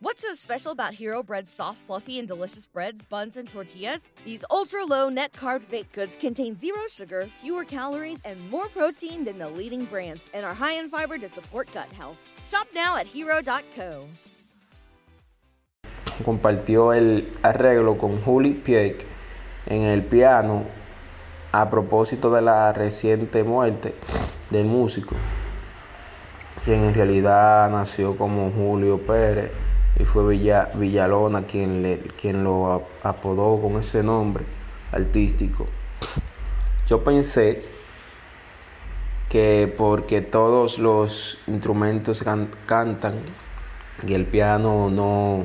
What's so special about Hero Bread's soft, fluffy, and delicious breads, buns, and tortillas? These ultra low net carb baked goods contain zero sugar, fewer calories, and more protein than the leading brands, and are high in fiber to support gut health. Shop now at hero.co. Compartió el arreglo con Juli Pieck en el piano a propósito de la reciente muerte del músico, quien en realidad nació como Julio Pérez y fue Villa, Villalona quien, le, quien lo apodó con ese nombre artístico. Yo pensé que porque todos los instrumentos can, cantan y el piano no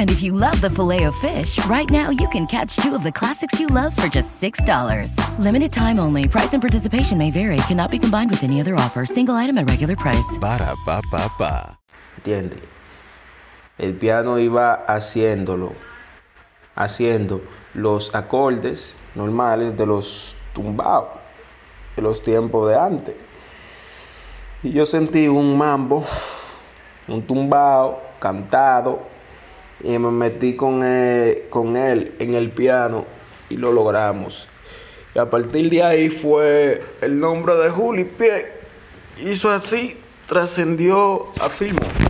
And if you love the filet of fish, right now you can catch two of the classics you love for just $6. Limited time only. Price and participation may vary. Cannot be combined with any other offer. Single item at regular price. Ba da ba ba ba. ¿Entiendes? El piano iba haciéndolo, haciendo los acordes normales de los tumbados, de los tiempos de antes. Y yo sentí un mambo, un tumbao, cantado, y me metí con él, con él en el piano y lo logramos. Y a partir de ahí fue el nombre de Juli Pie. Hizo así, trascendió a Filmo.